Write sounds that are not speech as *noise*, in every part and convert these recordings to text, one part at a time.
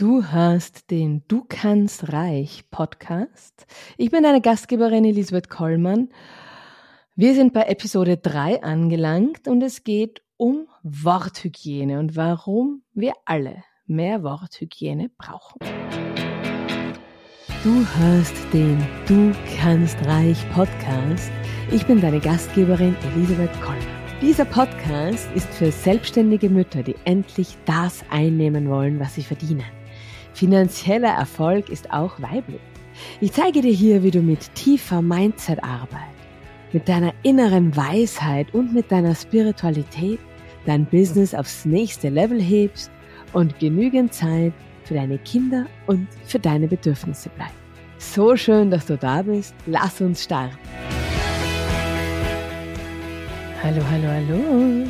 Du hörst den Du kannst reich Podcast. Ich bin deine Gastgeberin Elisabeth Kollmann. Wir sind bei Episode 3 angelangt und es geht um Worthygiene und warum wir alle mehr Worthygiene brauchen. Du hörst den Du kannst reich Podcast. Ich bin deine Gastgeberin Elisabeth Kollmann. Dieser Podcast ist für selbstständige Mütter, die endlich das einnehmen wollen, was sie verdienen. Finanzieller Erfolg ist auch weiblich. Ich zeige dir hier, wie du mit tiefer Mindset-Arbeit, mit deiner inneren Weisheit und mit deiner Spiritualität dein Business aufs nächste Level hebst und genügend Zeit für deine Kinder und für deine Bedürfnisse bleibt. So schön, dass du da bist. Lass uns starten. Hallo, hallo, hallo.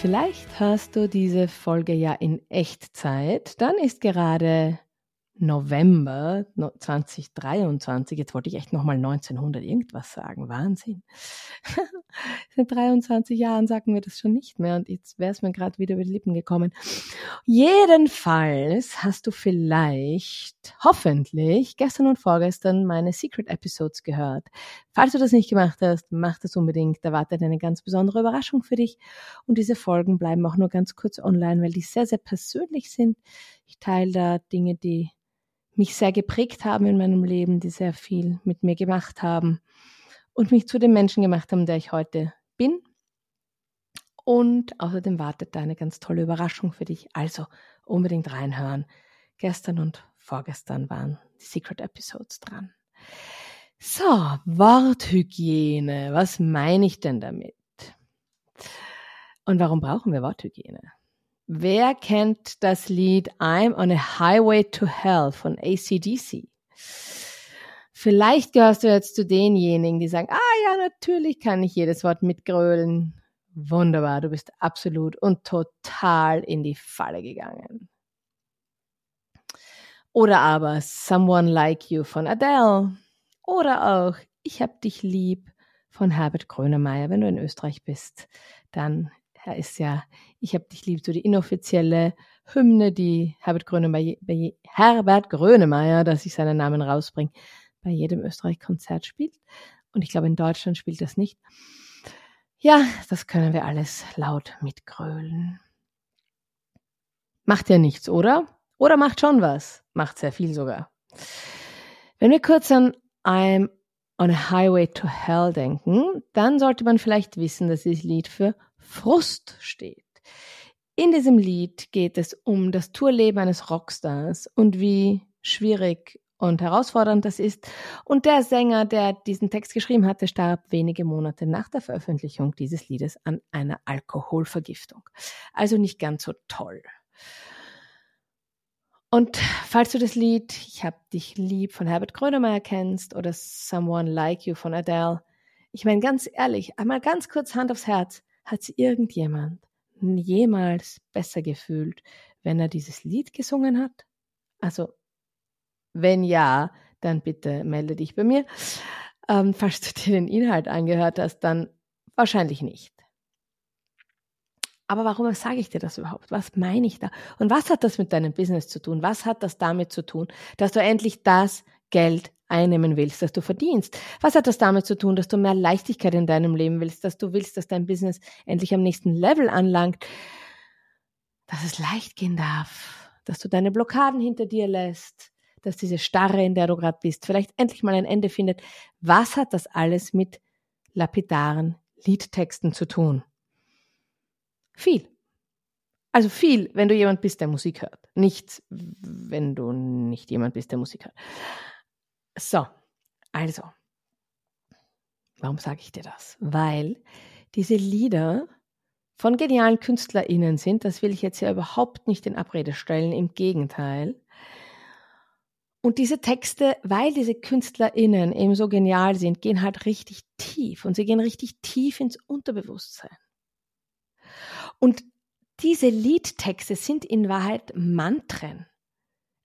Vielleicht hörst du diese Folge ja in Echtzeit. Dann ist gerade November 2023, jetzt wollte ich echt nochmal 1900 irgendwas sagen, Wahnsinn. *laughs* Seit 23 Jahren sagen wir das schon nicht mehr und jetzt wäre es mir gerade wieder über die Lippen gekommen. Jedenfalls hast du vielleicht, hoffentlich, gestern und vorgestern meine Secret Episodes gehört. Falls du das nicht gemacht hast, mach das unbedingt, da wartet eine ganz besondere Überraschung für dich und diese Folgen bleiben auch nur ganz kurz online, weil die sehr, sehr persönlich sind. Ich teile da Dinge, die mich sehr geprägt haben in meinem Leben, die sehr viel mit mir gemacht haben und mich zu dem Menschen gemacht haben, der ich heute bin. Und außerdem wartet da eine ganz tolle Überraschung für dich. Also unbedingt reinhören. Gestern und vorgestern waren die Secret Episodes dran. So, Worthygiene. Was meine ich denn damit? Und warum brauchen wir Worthygiene? Wer kennt das Lied I'm on a Highway to Hell von ACDC? Vielleicht gehörst du jetzt zu denjenigen, die sagen, ah ja, natürlich kann ich jedes Wort mitgrölen. Wunderbar, du bist absolut und total in die Falle gegangen. Oder aber Someone Like You von Adele. Oder auch Ich hab dich lieb von Herbert Grönemeyer. Wenn du in Österreich bist, dann ist ja Ich hab dich lieb, so die inoffizielle Hymne, die Herbert Grönemeyer, Herbert Grönemeyer, dass ich seinen Namen rausbringe, bei jedem Österreich-Konzert spielt. Und ich glaube, in Deutschland spielt das nicht. Ja, das können wir alles laut mitgrölen. Macht ja nichts, oder? Oder macht schon was? Macht sehr viel sogar. Wenn wir kurz an I'm on a Highway to Hell denken, dann sollte man vielleicht wissen, dass dieses Lied für Frust steht. In diesem Lied geht es um das Tourleben eines Rockstars und wie schwierig und herausfordernd das ist. Und der Sänger, der diesen Text geschrieben hatte, starb wenige Monate nach der Veröffentlichung dieses Liedes an einer Alkoholvergiftung. Also nicht ganz so toll. Und falls du das Lied Ich hab dich lieb von Herbert Grönemeyer kennst oder Someone Like You von Adele, ich meine ganz ehrlich, einmal ganz kurz Hand aufs Herz, hat sich irgendjemand jemals besser gefühlt, wenn er dieses Lied gesungen hat? Also, wenn ja, dann bitte melde dich bei mir. Ähm, falls du dir den Inhalt angehört hast, dann wahrscheinlich nicht. Aber warum sage ich dir das überhaupt? Was meine ich da? Und was hat das mit deinem Business zu tun? Was hat das damit zu tun, dass du endlich das Geld einnehmen willst, dass du verdienst. Was hat das damit zu tun, dass du mehr Leichtigkeit in deinem Leben willst, dass du willst, dass dein Business endlich am nächsten Level anlangt, dass es leicht gehen darf, dass du deine Blockaden hinter dir lässt, dass diese Starre, in der du gerade bist, vielleicht endlich mal ein Ende findet. Was hat das alles mit lapidaren Liedtexten zu tun? Viel. Also viel, wenn du jemand bist, der Musik hört. Nichts, wenn du nicht jemand bist, der Musik hört. So, also, warum sage ich dir das? Weil diese Lieder von genialen KünstlerInnen sind, das will ich jetzt ja überhaupt nicht in Abrede stellen, im Gegenteil. Und diese Texte, weil diese KünstlerInnen eben so genial sind, gehen halt richtig tief und sie gehen richtig tief ins Unterbewusstsein. Und diese Liedtexte sind in Wahrheit Mantren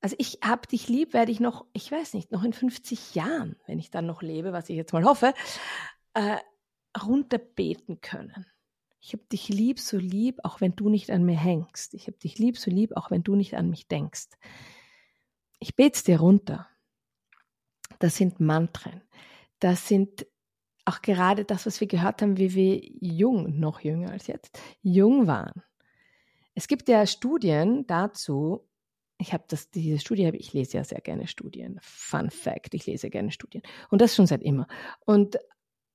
also ich hab dich lieb, werde ich noch, ich weiß nicht, noch in 50 Jahren, wenn ich dann noch lebe, was ich jetzt mal hoffe, äh, runterbeten können. Ich hab dich lieb, so lieb, auch wenn du nicht an mir hängst. Ich hab dich lieb, so lieb, auch wenn du nicht an mich denkst. ich bete dir runter. Das sind Mantren. Das sind auch gerade das, was wir gehört haben, wie wir jung, noch jünger als jetzt, jung waren. Es gibt ja Studien dazu, ich habe das, diese Studie, ich lese ja sehr gerne Studien. Fun Fact, ich lese gerne Studien. Und das schon seit immer. Und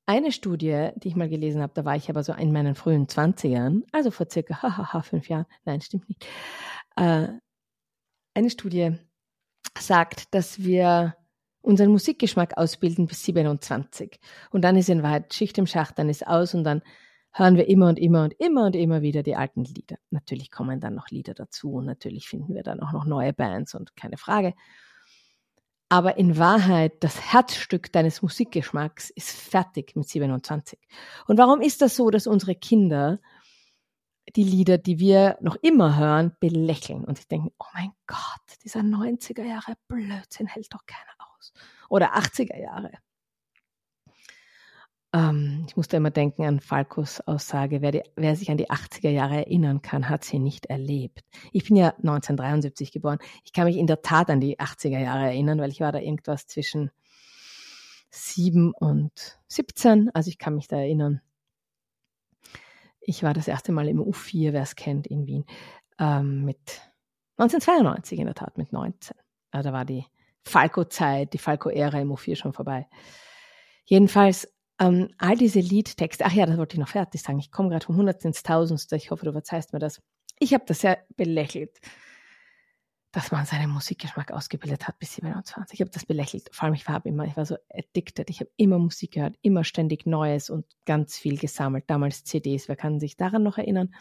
eine Studie, die ich mal gelesen habe, da war ich aber so in meinen frühen 20ern, also vor circa hahaha, fünf Jahren, nein, stimmt nicht. Äh, eine Studie sagt, dass wir unseren Musikgeschmack ausbilden bis 27. Und dann ist in Wahrheit Schicht im Schacht, dann ist aus und dann hören wir immer und immer und immer und immer wieder die alten Lieder. Natürlich kommen dann noch Lieder dazu und natürlich finden wir dann auch noch neue Bands und keine Frage. Aber in Wahrheit, das Herzstück deines Musikgeschmacks ist fertig mit 27. Und warum ist das so, dass unsere Kinder die Lieder, die wir noch immer hören, belächeln und sich denken, oh mein Gott, dieser 90er Jahre Blödsinn hält doch keiner aus. Oder 80er Jahre. Ähm, ich musste immer denken an Falkos Aussage, wer, die, wer, sich an die 80er Jahre erinnern kann, hat sie nicht erlebt. Ich bin ja 1973 geboren. Ich kann mich in der Tat an die 80er Jahre erinnern, weil ich war da irgendwas zwischen 7 und 17. Also ich kann mich da erinnern. Ich war das erste Mal im U4, wer es kennt, in Wien, ähm, mit 1992 in der Tat, mit 19. Also da war die Falco-Zeit, die Falco-Ära im U4 schon vorbei. Jedenfalls ähm, all diese Liedtexte, ach ja, das wollte ich noch fertig sagen. Ich komme gerade vom Hundertsten ins Tausendste. Ich hoffe, du verzeihst mir das. Ich habe das sehr belächelt, dass man seinen Musikgeschmack ausgebildet hat bis 27. Ich habe das belächelt. Vor allem, ich war immer, ich war so addicted. Ich habe immer Musik gehört, immer ständig Neues und ganz viel gesammelt. Damals CDs, wer kann sich daran noch erinnern?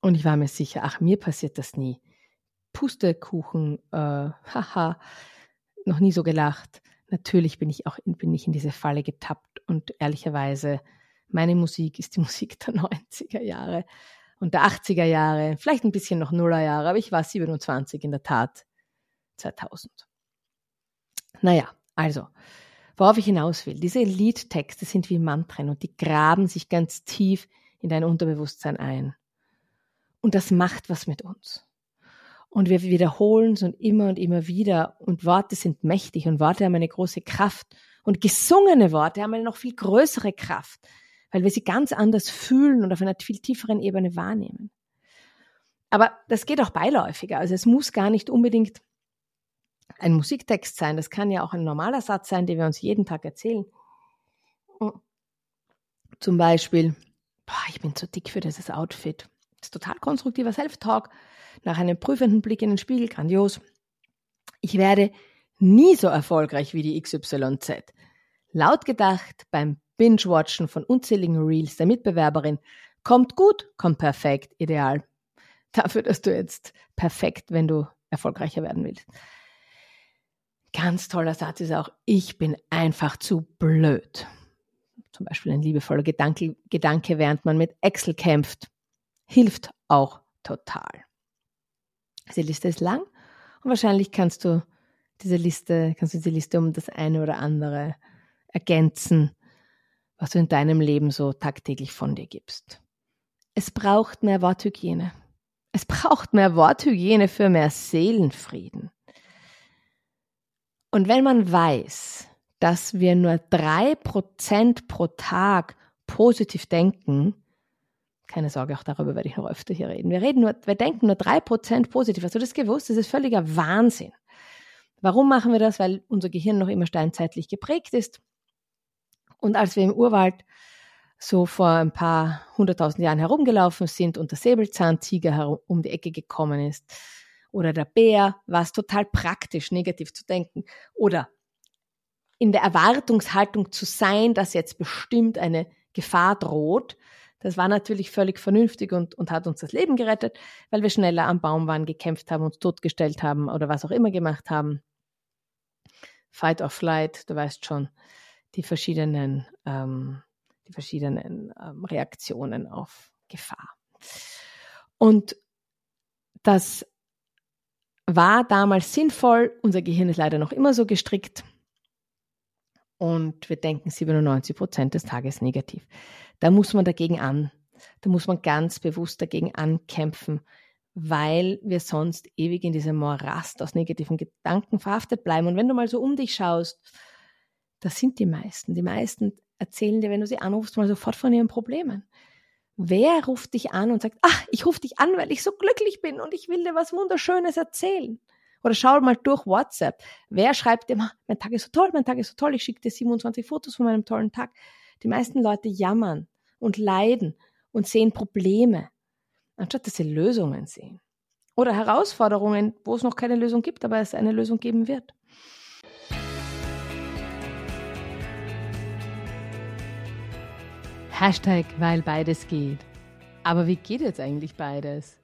Und ich war mir sicher, ach, mir passiert das nie. Pustekuchen, äh, *laughs* haha, noch nie so gelacht natürlich bin ich auch bin ich in diese Falle getappt und ehrlicherweise meine Musik ist die *laughs* Musik der 90er Jahre und der 80er Jahre, vielleicht ein bisschen noch Nuller Jahre, aber ich war 27 in der Tat 2000. Naja, also, worauf ich hinaus will, diese Liedtexte sind wie Mantren und die graben sich ganz tief in dein Unterbewusstsein ein. Und das macht was mit uns. Und wir wiederholen es und immer und immer wieder. Und Worte sind mächtig und Worte haben eine große Kraft. Und gesungene Worte haben eine noch viel größere Kraft, weil wir sie ganz anders fühlen und auf einer viel tieferen Ebene wahrnehmen. Aber das geht auch beiläufiger. Also es muss gar nicht unbedingt ein Musiktext sein. Das kann ja auch ein normaler Satz sein, den wir uns jeden Tag erzählen. Zum Beispiel, boah, ich bin zu dick für dieses Outfit. Das ist total konstruktiver Self-Talk nach einem prüfenden Blick in den Spiegel, grandios. Ich werde nie so erfolgreich wie die XYZ. Laut gedacht beim Binge-Watchen von unzähligen Reels der Mitbewerberin. Kommt gut, kommt perfekt, ideal. Dafür, dass du jetzt perfekt, wenn du erfolgreicher werden willst. Ganz toller Satz ist auch, ich bin einfach zu blöd. Zum Beispiel ein liebevoller Gedanke, Gedanke während man mit Excel kämpft. Hilft auch total. Die Liste ist lang und wahrscheinlich kannst du diese Liste, kannst du diese Liste um das eine oder andere ergänzen, was du in deinem Leben so tagtäglich von dir gibst. Es braucht mehr Worthygiene. Es braucht mehr Worthygiene für mehr Seelenfrieden. Und wenn man weiß, dass wir nur drei Prozent pro Tag positiv denken, keine Sorge, auch darüber werde ich noch öfter hier reden. Wir reden nur, wir denken nur drei Prozent positiv. Hast du das gewusst? Das ist völliger Wahnsinn. Warum machen wir das? Weil unser Gehirn noch immer steinzeitlich geprägt ist. Und als wir im Urwald so vor ein paar hunderttausend Jahren herumgelaufen sind und der Säbelzahntiger um die Ecke gekommen ist oder der Bär, war es total praktisch, negativ zu denken oder in der Erwartungshaltung zu sein, dass jetzt bestimmt eine Gefahr droht, das war natürlich völlig vernünftig und, und hat uns das Leben gerettet, weil wir schneller am Baum waren, gekämpft haben, uns totgestellt haben oder was auch immer gemacht haben. Fight or Flight, du weißt schon, die verschiedenen, ähm, die verschiedenen ähm, Reaktionen auf Gefahr. Und das war damals sinnvoll. Unser Gehirn ist leider noch immer so gestrickt. Und wir denken 97 Prozent des Tages negativ. Da muss man dagegen an. Da muss man ganz bewusst dagegen ankämpfen, weil wir sonst ewig in diesem Morast aus negativen Gedanken verhaftet bleiben. Und wenn du mal so um dich schaust, das sind die meisten. Die meisten erzählen dir, wenn du sie anrufst, mal sofort von ihren Problemen. Wer ruft dich an und sagt, ach, ich rufe dich an, weil ich so glücklich bin und ich will dir was Wunderschönes erzählen? Oder schau mal durch WhatsApp. Wer schreibt dir, mein Tag ist so toll, mein Tag ist so toll, ich schicke dir 27 Fotos von meinem tollen Tag. Die meisten Leute jammern und leiden und sehen Probleme anstatt dass sie Lösungen sehen. Oder Herausforderungen, wo es noch keine Lösung gibt, aber es eine Lösung geben wird. Hashtag, weil beides geht. Aber wie geht jetzt eigentlich beides?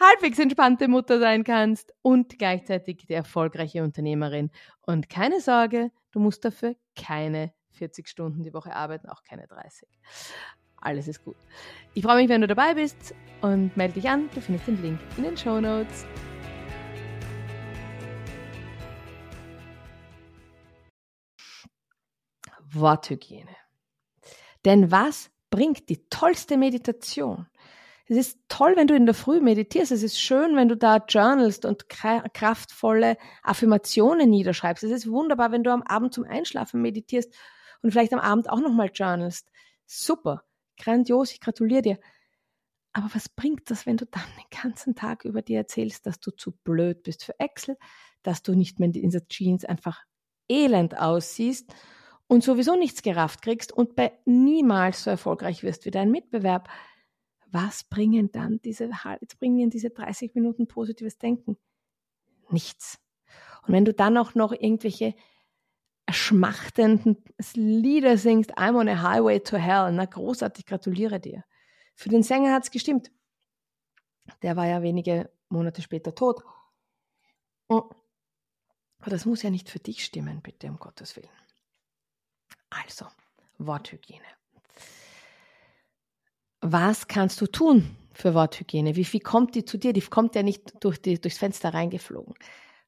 halbwegs entspannte Mutter sein kannst und gleichzeitig die erfolgreiche Unternehmerin. Und keine Sorge, du musst dafür keine 40 Stunden die Woche arbeiten, auch keine 30. Alles ist gut. Ich freue mich, wenn du dabei bist und melde dich an. Du findest den Link in den Show Notes. Worthygiene. Denn was bringt die tollste Meditation? Es ist toll, wenn du in der Früh meditierst. Es ist schön, wenn du da journalst und kraftvolle Affirmationen niederschreibst. Es ist wunderbar, wenn du am Abend zum Einschlafen meditierst und vielleicht am Abend auch nochmal journalst. Super, grandios, ich gratuliere dir. Aber was bringt das, wenn du dann den ganzen Tag über dir erzählst, dass du zu blöd bist für Excel, dass du nicht mehr in dieser Jeans einfach elend aussiehst und sowieso nichts gerafft kriegst und bei niemals so erfolgreich wirst wie dein Mitbewerb, was bringen dann diese, bringen diese 30 Minuten positives Denken? Nichts. Und wenn du dann auch noch irgendwelche schmachtenden Lieder singst, I'm on a highway to hell, na großartig, gratuliere dir. Für den Sänger hat's gestimmt. Der war ja wenige Monate später tot. Aber das muss ja nicht für dich stimmen, bitte, um Gottes Willen. Also, Worthygiene. Was kannst du tun für Worthygiene? Wie viel kommt die zu dir? Die kommt ja nicht durch die, durchs Fenster reingeflogen.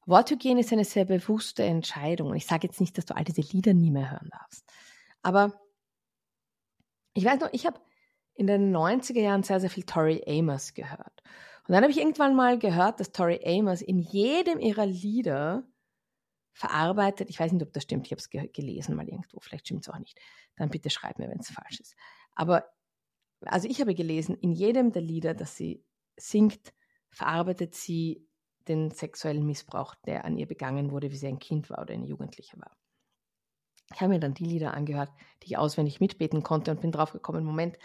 Worthygiene ist eine sehr bewusste Entscheidung. Und ich sage jetzt nicht, dass du all diese Lieder nie mehr hören darfst. Aber ich weiß noch, ich habe in den 90er Jahren sehr, sehr viel Tori Amos gehört. Und dann habe ich irgendwann mal gehört, dass Tori Amos in jedem ihrer Lieder verarbeitet. Ich weiß nicht, ob das stimmt. Ich habe es ge gelesen mal irgendwo. Vielleicht stimmt es auch nicht. Dann bitte schreib mir, wenn es falsch ist. Aber also ich habe gelesen, in jedem der Lieder, das sie singt, verarbeitet sie den sexuellen Missbrauch, der an ihr begangen wurde, wie sie ein Kind war oder eine Jugendliche war. Ich habe mir dann die Lieder angehört, die ich auswendig mitbeten konnte und bin draufgekommen, Moment,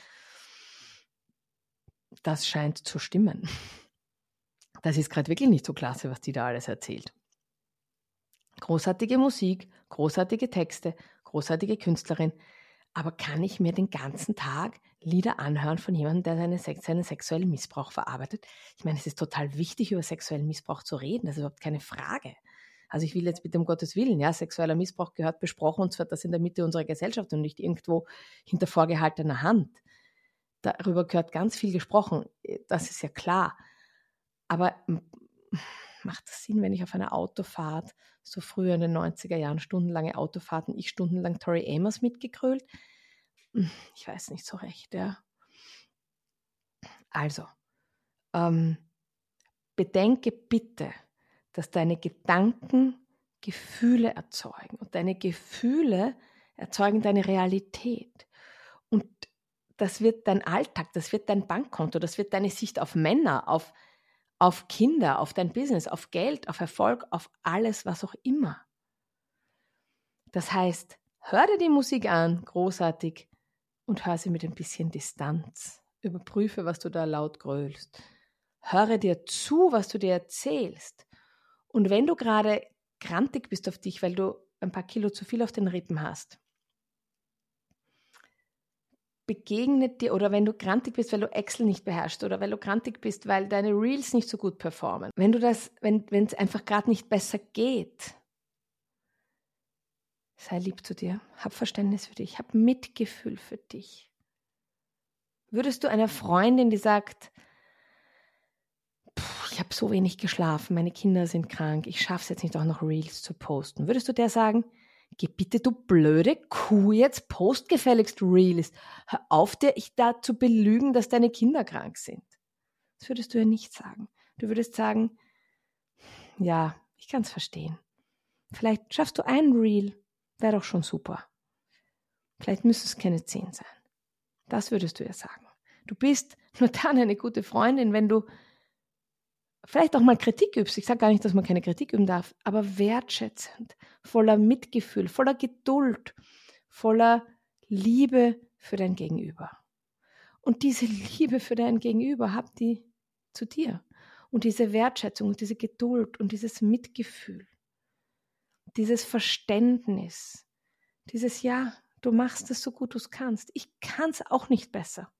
das scheint zu stimmen. Das ist gerade wirklich nicht so klasse, was die da alles erzählt. Großartige Musik, großartige Texte, großartige Künstlerin. Aber kann ich mir den ganzen Tag Lieder anhören von jemandem, der seine, seinen sexuellen Missbrauch verarbeitet? Ich meine, es ist total wichtig, über sexuellen Missbrauch zu reden. Das ist überhaupt keine Frage. Also ich will jetzt bitte um Gottes Willen, ja, sexueller Missbrauch gehört besprochen und zwar das in der Mitte unserer Gesellschaft und nicht irgendwo hinter vorgehaltener Hand. Darüber gehört ganz viel gesprochen. Das ist ja klar. Aber macht es Sinn, wenn ich auf einer Autofahrt, so früher in den 90er Jahren, stundenlange Autofahrten, ich stundenlang Tori Amos mitgekrölt? Hm, ich weiß nicht so recht, ja. Also, ähm, bedenke bitte, dass deine Gedanken Gefühle erzeugen und deine Gefühle erzeugen deine Realität. Und das wird dein Alltag, das wird dein Bankkonto, das wird deine Sicht auf Männer, auf auf Kinder, auf dein Business, auf Geld, auf Erfolg, auf alles, was auch immer. Das heißt, hör dir die Musik an, großartig, und hör sie mit ein bisschen Distanz. Überprüfe, was du da laut grölst. Höre dir zu, was du dir erzählst. Und wenn du gerade grantig bist auf dich, weil du ein paar Kilo zu viel auf den Rippen hast, begegnet dir oder wenn du grantig bist, weil du Excel nicht beherrschst oder weil du grantig bist, weil deine Reels nicht so gut performen. Wenn du das, wenn es einfach gerade nicht besser geht, sei lieb zu dir, hab Verständnis für dich, hab Mitgefühl für dich. Würdest du einer Freundin, die sagt, ich habe so wenig geschlafen, meine Kinder sind krank, ich schaffe es jetzt nicht auch noch Reels zu posten, würdest du der sagen, Geh bitte, du blöde Kuh, jetzt post gefälligst Reels. Hör auf, dir ich da zu belügen, dass deine Kinder krank sind. Das würdest du ja nicht sagen. Du würdest sagen, ja, ich kann es verstehen. Vielleicht schaffst du ein Reel, wäre doch schon super. Vielleicht müsste es keine zehn sein. Das würdest du ja sagen. Du bist nur *laughs* dann eine gute Freundin, wenn du vielleicht auch mal Kritik übst. Ich sage gar nicht, dass man keine Kritik üben darf, aber wertschätzend, voller Mitgefühl, voller Geduld, voller Liebe für dein Gegenüber. Und diese Liebe für dein Gegenüber habt die zu dir. Und diese Wertschätzung und diese Geduld und dieses Mitgefühl, dieses Verständnis, dieses Ja, du machst es so gut du es kannst. Ich kann es auch nicht besser.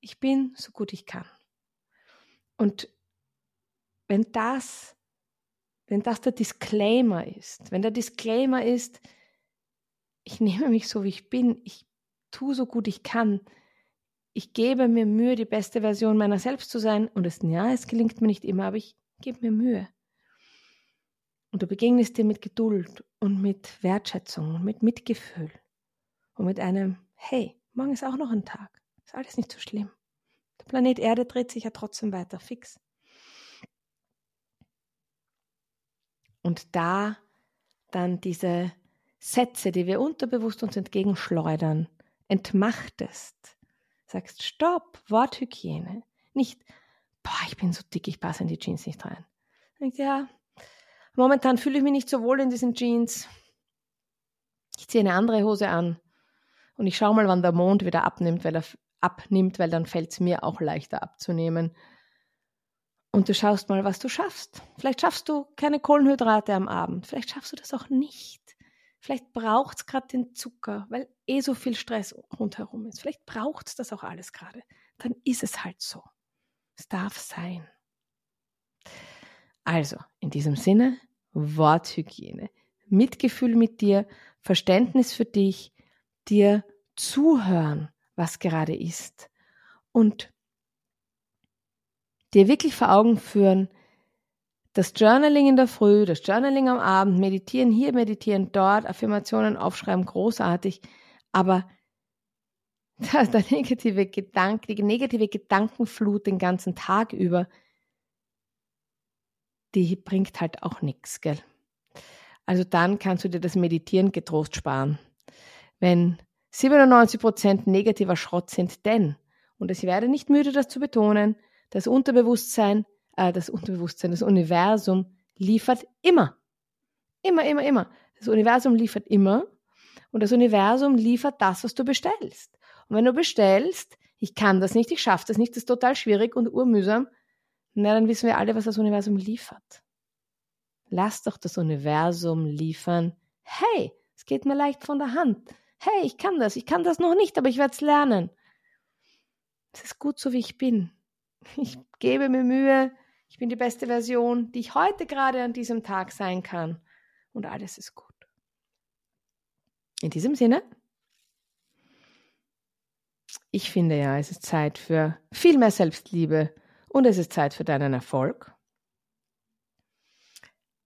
Ich bin so gut ich kann. Und wenn das, wenn das der Disclaimer ist, wenn der Disclaimer ist, ich nehme mich so, wie ich bin, ich tue so gut ich kann, ich gebe mir Mühe, die beste Version meiner selbst zu sein und es, ja, es gelingt mir nicht immer, aber ich gebe mir Mühe. Und du begegnest dir mit Geduld und mit Wertschätzung und mit Mitgefühl und mit einem, hey, morgen ist auch noch ein Tag, ist alles nicht so schlimm. Der Planet Erde dreht sich ja trotzdem weiter, fix. Und da dann diese Sätze, die wir unterbewusst uns entgegenschleudern, entmachtest. Sagst, stopp, Worthygiene. Nicht, boah, ich bin so dick, ich passe in die Jeans nicht rein. Denkt, ja, momentan fühle ich mich nicht so wohl in diesen Jeans. Ich ziehe eine andere Hose an und ich schaue mal, wann der Mond wieder abnimmt, weil er abnimmt, weil dann fällt es mir auch leichter abzunehmen. Und du schaust mal, was du schaffst. Vielleicht schaffst du keine Kohlenhydrate am Abend. Vielleicht schaffst du das auch nicht. Vielleicht braucht es gerade den Zucker, weil eh so viel Stress rundherum ist. Vielleicht braucht es das auch alles gerade. Dann ist es halt so. Es darf sein. Also, in diesem Sinne, Worthygiene. Mitgefühl mit dir, Verständnis für dich, dir zuhören, was gerade ist. Und dir wirklich vor Augen führen, das Journaling in der Früh, das Journaling am Abend, meditieren hier, meditieren dort, Affirmationen aufschreiben, großartig, aber *laughs* der negative Gedanke, die negative Gedankenflut den ganzen Tag über, die bringt halt auch nichts, gell? Also dann kannst du dir das Meditieren getrost sparen. Wenn 97% negativer Schrott sind, denn, und ich werde nicht müde, das zu betonen, das Unterbewusstsein, äh, das Unterbewusstsein, das Universum liefert immer. Immer, immer, immer. Das Universum liefert immer und das Universum liefert das, was du bestellst. Und wenn du bestellst, ich kann das nicht, ich schaffe das nicht, das ist total schwierig und urmühsam, na, dann wissen wir alle, was das Universum liefert. Lass doch das Universum liefern. Hey, es geht mir leicht von der Hand. Hey, ich kann das, ich kann das noch nicht, aber ich werde es lernen. Es ist gut so, wie ich bin. Ich gebe mir Mühe. Ich bin die beste Version, die ich heute gerade an diesem Tag sein kann. Und alles ist gut. In diesem Sinne, ich finde ja, es ist Zeit für viel mehr Selbstliebe und es ist Zeit für deinen Erfolg.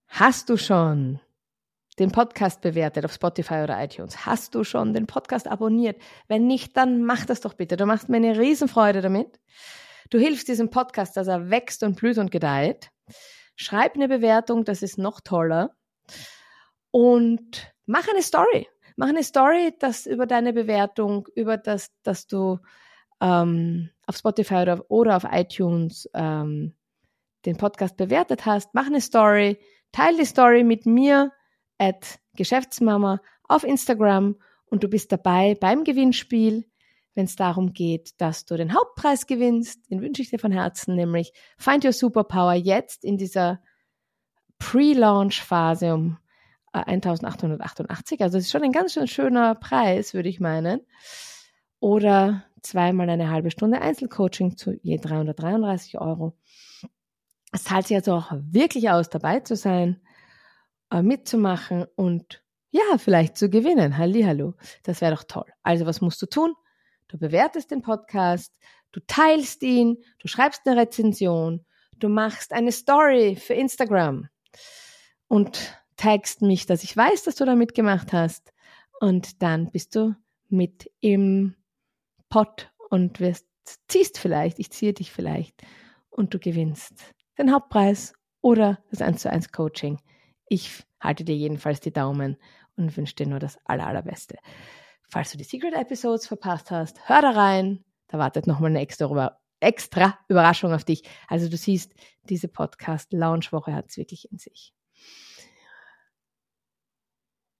Hast du schon den Podcast bewertet auf Spotify oder iTunes? Hast du schon den Podcast abonniert? Wenn nicht, dann mach das doch bitte. Du machst mir eine Riesenfreude damit. Du hilfst diesem Podcast, dass er wächst und blüht und gedeiht. Schreib eine Bewertung, das ist noch toller. Und mach eine Story. Mach eine Story, dass über deine Bewertung, über das, dass du ähm, auf Spotify oder, oder auf iTunes ähm, den Podcast bewertet hast. Mach eine Story. Teil die Story mit mir at Geschäftsmama auf Instagram und du bist dabei beim Gewinnspiel wenn es darum geht, dass du den Hauptpreis gewinnst. Den wünsche ich dir von Herzen, nämlich Find Your Superpower jetzt in dieser Pre-Launch-Phase um 1888. Äh, also es ist schon ein ganz schön schöner Preis, würde ich meinen. oder zweimal eine halbe Stunde Einzelcoaching zu je 333 Euro. Es zahlt sich also auch wirklich aus, dabei zu sein, äh, mitzumachen und ja, vielleicht zu gewinnen. Hallihallo. Das wäre doch toll. Also was musst du tun? Du bewertest den Podcast, du teilst ihn, du schreibst eine Rezension, du machst eine Story für Instagram und tagst mich, dass ich weiß, dass du da mitgemacht hast. Und dann bist du mit im Pot und wirst, ziehst vielleicht, ich ziehe dich vielleicht und du gewinnst den Hauptpreis oder das 1 zu 1 Coaching. Ich halte dir jedenfalls die Daumen und wünsche dir nur das aller, allerbeste. Falls du die Secret Episodes verpasst hast, hör da rein. Da wartet nochmal eine extra, extra Überraschung auf dich. Also du siehst, diese Podcast-Launch-Woche hat es wirklich in sich.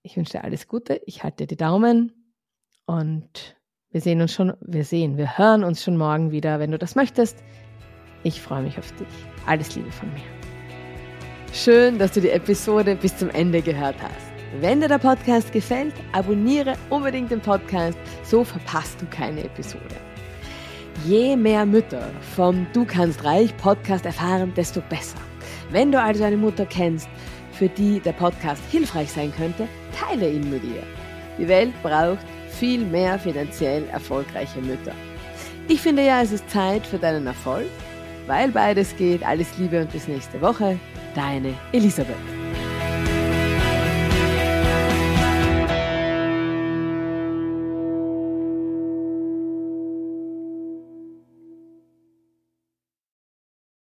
Ich wünsche dir alles Gute. Ich halte dir die Daumen und wir sehen uns schon, wir sehen, wir hören uns schon morgen wieder, wenn du das möchtest. Ich freue mich auf dich. Alles Liebe von mir. Schön, dass du die Episode bis zum Ende gehört hast. Wenn dir der Podcast gefällt, abonniere unbedingt den Podcast, so verpasst du keine Episode. Je mehr Mütter vom Du kannst reich Podcast erfahren, desto besser. Wenn du also eine Mutter kennst, für die der Podcast hilfreich sein könnte, teile ihn mit ihr. Die Welt braucht viel mehr finanziell erfolgreiche Mütter. Ich finde ja, es ist Zeit für deinen Erfolg, weil beides geht. Alles Liebe und bis nächste Woche. Deine Elisabeth.